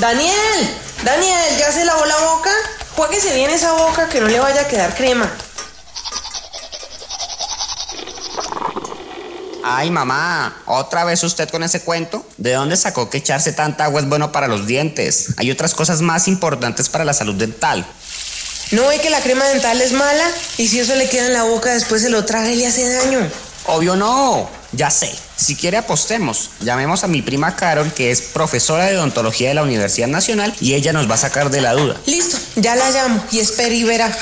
Daniel, Daniel, ¿ya se lavó la boca? Jueguese bien esa boca que no le vaya a quedar crema. Ay, mamá, ¿otra vez usted con ese cuento? ¿De dónde sacó que echarse tanta agua es bueno para los dientes? Hay otras cosas más importantes para la salud dental. ¿No ve que la crema dental es mala? Y si eso le queda en la boca, después se lo traga y le hace daño. Obvio no, ya sé. Si quiere apostemos, llamemos a mi prima Carol, que es profesora de odontología de la Universidad Nacional, y ella nos va a sacar de la duda. Listo, ya la llamo y espere y verá.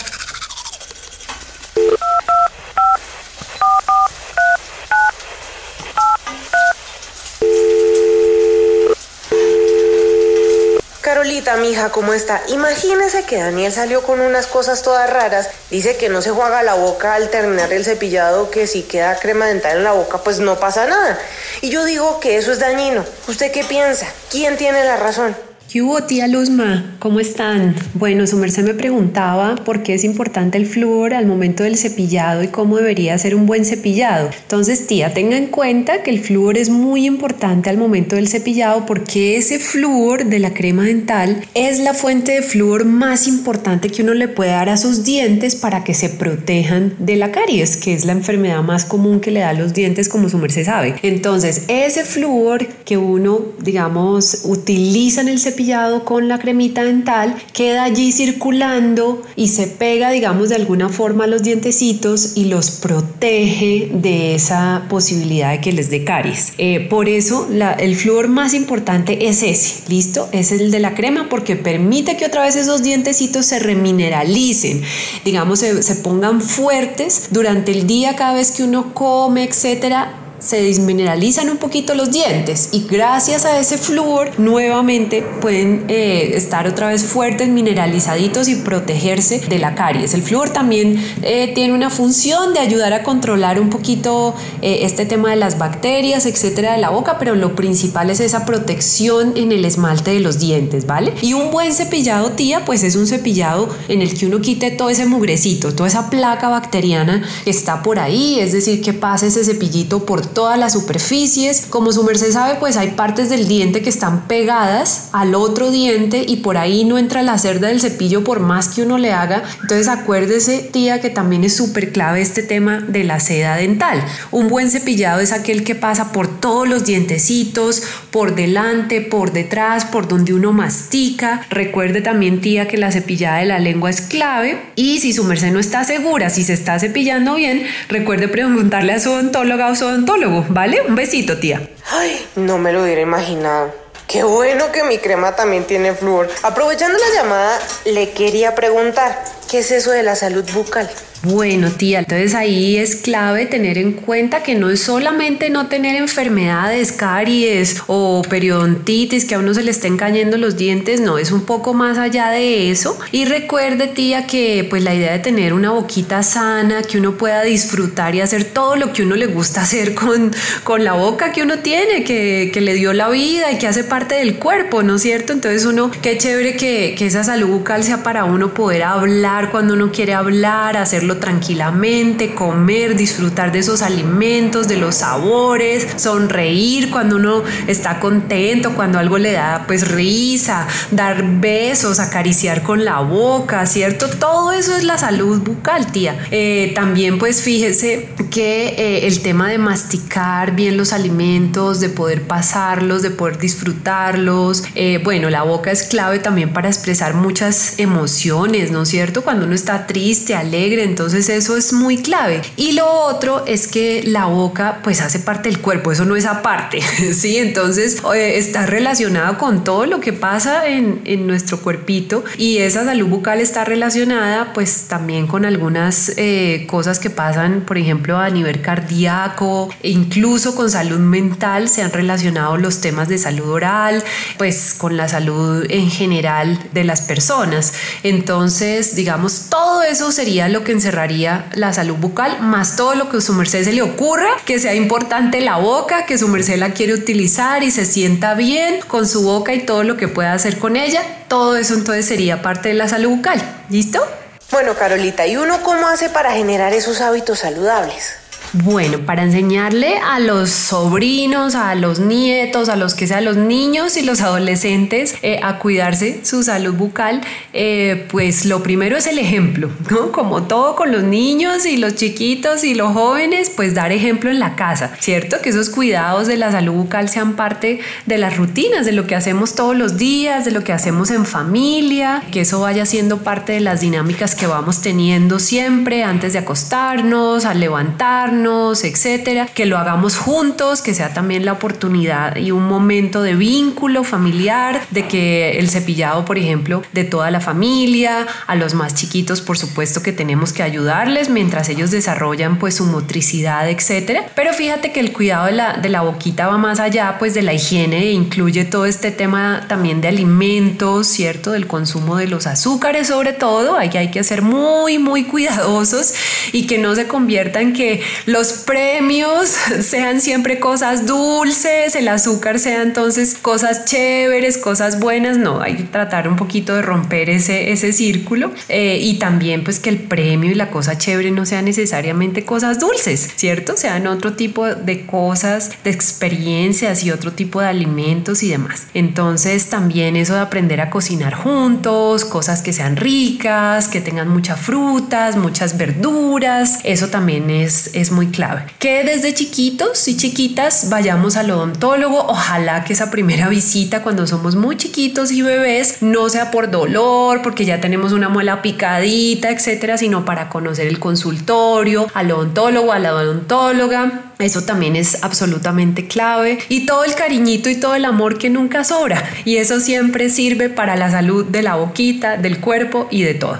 Carolita, mija, ¿cómo está? Imagínese que Daniel salió con unas cosas todas raras. Dice que no se juega la boca al terminar el cepillado, que si queda crema dental en la boca, pues no pasa nada. Y yo digo que eso es dañino. ¿Usted qué piensa? ¿Quién tiene la razón? ¿Qué hubo, tía Luzma? ¿Cómo están? Bueno, su merced me preguntaba por qué es importante el flúor al momento del cepillado y cómo debería ser un buen cepillado. Entonces, tía, tenga en cuenta que el flúor es muy importante al momento del cepillado porque ese flúor de la crema dental es la fuente de flúor más importante que uno le puede dar a sus dientes para que se protejan de la caries, que es la enfermedad más común que le da a los dientes, como su merced sabe. Entonces, ese flúor que uno, digamos, utiliza en el cepillado, con la cremita dental queda allí circulando y se pega, digamos, de alguna forma a los dientecitos y los protege de esa posibilidad de que les dé caries. Eh, por eso el flúor más importante es ese, ¿listo? Es el de la crema porque permite que otra vez esos dientecitos se remineralicen, digamos, se, se pongan fuertes durante el día cada vez que uno come, etcétera se desmineralizan un poquito los dientes y gracias a ese flúor nuevamente pueden eh, estar otra vez fuertes, mineralizaditos y protegerse de la caries. El flúor también eh, tiene una función de ayudar a controlar un poquito eh, este tema de las bacterias, etcétera, de la boca, pero lo principal es esa protección en el esmalte de los dientes, ¿vale? Y un buen cepillado, tía, pues es un cepillado en el que uno quite todo ese mugrecito, toda esa placa bacteriana que está por ahí, es decir, que pase ese cepillito por todas las superficies. Como su merced sabe, pues hay partes del diente que están pegadas al otro diente y por ahí no entra la cerda del cepillo por más que uno le haga. Entonces acuérdese, tía, que también es súper clave este tema de la seda dental. Un buen cepillado es aquel que pasa por todos los dientecitos, por delante, por detrás, por donde uno mastica. Recuerde también, tía, que la cepillada de la lengua es clave y si su merced no está segura si se está cepillando bien, recuerde preguntarle a su odontóloga o su odontólogo ¿vale? Un besito, tía. Ay, no me lo hubiera imaginado. Qué bueno que mi crema también tiene flúor. Aprovechando la llamada, le quería preguntar, ¿qué es eso de la salud bucal? Bueno, tía, entonces ahí es clave tener en cuenta que no es solamente no tener enfermedades, caries o periodontitis, que a uno se le estén cayendo los dientes, no, es un poco más allá de eso. Y recuerde, tía, que pues la idea de tener una boquita sana, que uno pueda disfrutar y hacer todo lo que uno le gusta hacer con, con la boca que uno tiene, que, que le dio la vida y que hace parte del cuerpo, ¿no es cierto? Entonces uno, qué chévere que, que esa salud bucal sea para uno poder hablar cuando uno quiere hablar, hacer tranquilamente, comer, disfrutar de esos alimentos, de los sabores, sonreír cuando uno está contento, cuando algo le da pues risa, dar besos, acariciar con la boca, ¿cierto? Todo eso es la salud bucal, tía. Eh, también pues fíjese que eh, el tema de masticar bien los alimentos, de poder pasarlos, de poder disfrutarlos, eh, bueno, la boca es clave también para expresar muchas emociones, ¿no es cierto? Cuando uno está triste, alegre, Entonces eso es muy clave. Y lo otro es que la boca pues hace parte del cuerpo, eso no es aparte, ¿sí? Entonces eh, está relacionado con todo lo que pasa en, en, nuestro cuerpito y esa salud bucal está relacionada pues también con algunas eh, cosas que pasan, por ejemplo, a nivel cardíaco, e incluso con salud mental se han relacionado los temas de salud oral, pues con la salud en general de las personas. Entonces, digamos, todo eso sería lo que encerraría la salud bucal, más todo lo que a su merced se le ocurra, que sea importante la boca, que su merced la quiere utilizar y se sienta bien con su boca y todo lo que pueda hacer con ella. Todo eso entonces sería parte de la salud bucal. ¿Listo? Bueno, Carolita, ¿y uno cómo hace para generar esos hábitos saludables? Bueno, para enseñarle a los sobrinos, a los nietos, a los que sean los niños y los adolescentes eh, a cuidarse su salud bucal, eh, pues lo primero es el ejemplo, ¿no? Como todo con los niños y los chiquitos y los jóvenes, pues dar ejemplo en la casa, ¿cierto? Que esos cuidados de la salud bucal sean parte de las rutinas, de lo que hacemos todos los días, de lo que hacemos en familia, que eso vaya siendo parte de las dinámicas que vamos teniendo siempre antes de acostarnos, al levantarnos etcétera, que lo hagamos juntos, que sea también la oportunidad y un momento de vínculo familiar, de que el cepillado, por ejemplo, de toda la familia, a los más chiquitos, por supuesto que tenemos que ayudarles mientras ellos desarrollan pues su motricidad, etcétera. Pero fíjate que el cuidado de la, de la boquita va más allá pues de la higiene e incluye todo este tema también de alimentos, ¿cierto? Del consumo de los azúcares sobre todo, hay que ser muy, muy cuidadosos y que no se convierta en que los premios sean siempre cosas dulces, el azúcar sea entonces cosas chéveres, cosas buenas, no, hay que tratar un poquito de romper ese, ese círculo eh, y también pues que el premio y la cosa chévere no sean necesariamente cosas dulces, ¿cierto? Sean otro tipo de cosas, de experiencias y otro tipo de alimentos y demás. Entonces también eso de aprender a cocinar juntos, cosas que sean ricas, que tengan muchas frutas, muchas verduras, eso también es, es muy clave. Que desde chiquitos y chiquitas vayamos al odontólogo. Ojalá que esa primera visita cuando somos muy chiquitos y bebés no sea por dolor, porque ya tenemos una muela picadita, etcétera, sino para conocer el consultorio, al odontólogo, a la odontóloga. Eso también es absolutamente clave. Y todo el cariñito y todo el amor que nunca sobra. Y eso siempre sirve para la salud de la boquita, del cuerpo y de todo.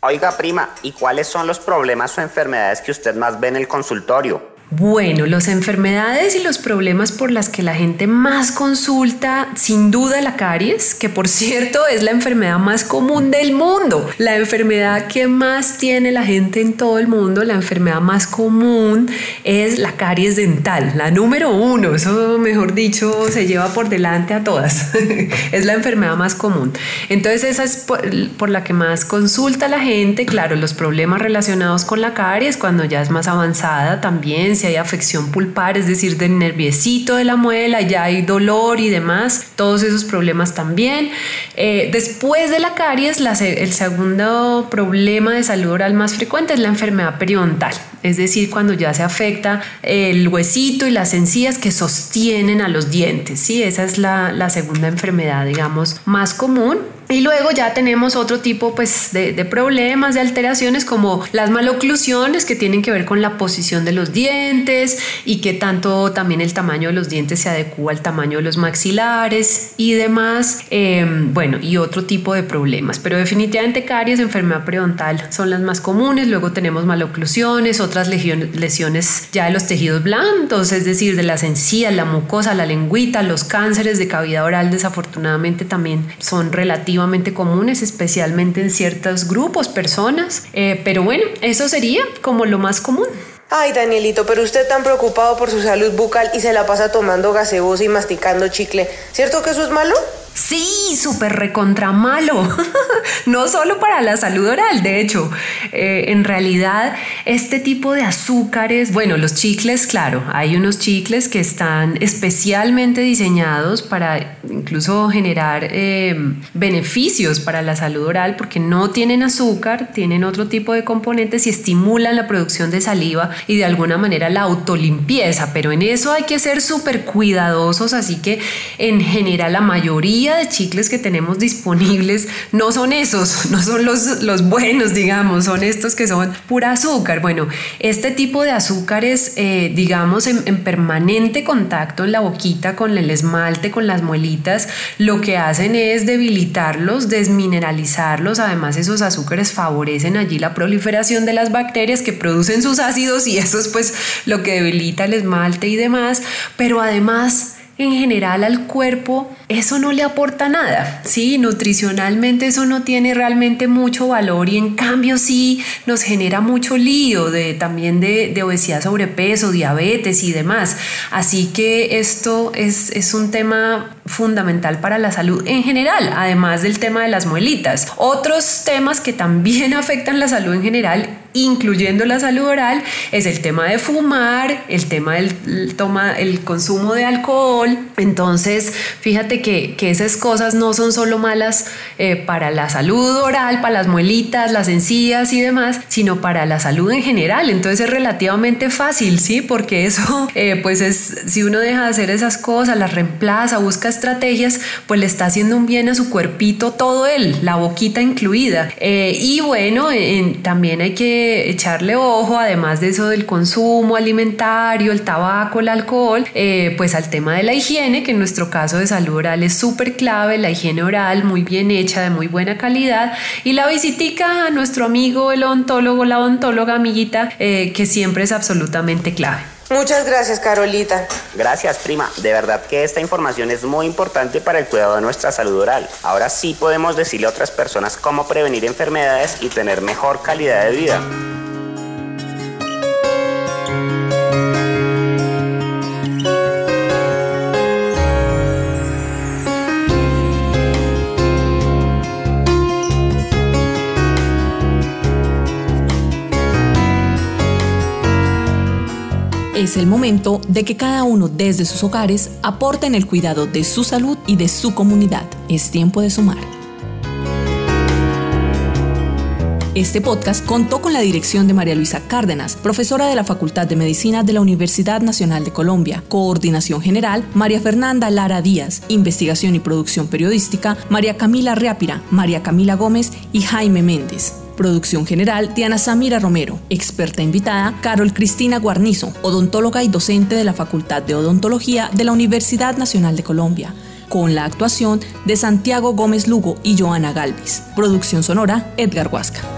Oiga, prima, ¿y cuáles son los problemas o enfermedades que usted más ve en el consultorio? Bueno, las enfermedades y los problemas por las que la gente más consulta, sin duda la caries, que por cierto es la enfermedad más común del mundo, la enfermedad que más tiene la gente en todo el mundo, la enfermedad más común es la caries dental, la número uno, eso mejor dicho se lleva por delante a todas, es la enfermedad más común. Entonces esa es por, por la que más consulta la gente, claro, los problemas relacionados con la caries cuando ya es más avanzada también si hay afección pulpar, es decir, del nerviecito de la muela, ya hay dolor y demás, todos esos problemas también. Eh, después de la caries, el segundo problema de salud oral más frecuente es la enfermedad periodontal, es decir, cuando ya se afecta el huesito y las encías que sostienen a los dientes, ¿sí? Esa es la, la segunda enfermedad, digamos, más común. Y luego ya tenemos otro tipo pues, de, problemas, de alteraciones como las maloclusiones que tienen que ver con la posición de los dientes y que tanto también el tamaño de los dientes se adecua al tamaño de los maxilares y demás. Eh, bueno, y otro tipo de problemas. Pero definitivamente caries, enfermedad periodontal son las más comunes. Luego tenemos maloclusiones, otras lesiones, lesiones ya de los tejidos blandos, es decir, de las encías, la mucosa, la lengüita, los cánceres de cavidad oral desafortunadamente también son relativos comunes, especialmente en ciertos grupos, personas. Eh, pero bueno, eso sería como lo más común. Ay, Danielito, pero usted tan preocupado por su salud bucal y se la pasa tomando gaseosa y masticando chicle. ¿Cierto que eso es malo? Sí, súper recontra malo. no solo para la salud oral, de hecho, eh, en realidad este tipo de azúcares, bueno, los chicles, claro, hay unos chicles que están especialmente diseñados para incluso generar eh, beneficios para la salud oral porque no tienen azúcar, tienen otro tipo de componentes y estimulan la producción de saliva y de alguna manera la autolimpieza, pero en eso hay que ser súper cuidadosos, así que en general la mayoría de chicles que tenemos disponibles no son esos, no son los, los buenos, digamos, son estos que son pura azúcar. Bueno, este tipo de azúcares, eh, digamos, en, en permanente contacto en la boquita con el esmalte, con las muelitas, lo que hacen es debilitarlos, desmineralizarlos. Además, esos azúcares favorecen allí la proliferación de las bacterias que producen sus ácidos y eso es pues lo que debilita el esmalte y demás. Pero además, en general al cuerpo eso no le aporta nada, ¿sí? Nutricionalmente eso no tiene realmente mucho valor y en cambio sí nos genera mucho lío de, también de, obesidad, sobrepeso, diabetes y demás. Así que esto es, es un tema fundamental para la salud en general, además del tema de las muelitas. Otros temas que también afectan la salud en general incluyendo la salud oral, es el tema de fumar, el tema del toma, el consumo de alcohol. Entonces, fíjate que, que esas cosas no son solo malas eh, para la salud oral, para las muelitas, las encías y demás, sino para la salud en general. Entonces es relativamente fácil, ¿sí? Porque eso, eh, pues es, si uno deja de hacer esas cosas, las reemplaza, busca estrategias, pues le está haciendo un bien a su cuerpito todo él, la boquita incluida. Eh, y bueno, también hay que echarle ojo, además de eso del consumo alimentario, el tabaco, el alcohol, eh, pues al tema de la higiene, que en nuestro caso de salud oral es súper clave, la higiene oral muy bien hecha, de muy buena calidad, y la visitica a nuestro amigo el odontólogo, la odontóloga amiguita, eh, que siempre es absolutamente clave. Muchas gracias, Carolita. Gracias, prima. De verdad que esta información es muy importante para el cuidado de nuestra salud oral. Ahora sí podemos decirle a otras personas cómo prevenir enfermedades y tener mejor calidad de vida. Es el momento de que cada uno desde sus hogares aporte en el cuidado de su salud y de su comunidad. Es tiempo de sumar. Este podcast contó con la dirección de María Luisa Cárdenas, profesora de la Facultad de Medicina de la Universidad Nacional de Colombia. Coordinación General, María Fernanda Lara Díaz. Investigación y producción periodística, María Camila Reápira, María Camila Gómez y Jaime Méndez. Producción general, Diana Samira Romero. Experta invitada, Carol Cristina Guarnizo, odontóloga y docente de la Facultad de Odontología de la Universidad Nacional de Colombia con la actuación de Santiago Gómez Lugo y Joana Galvis. Producción sonora, Edgar Huasca.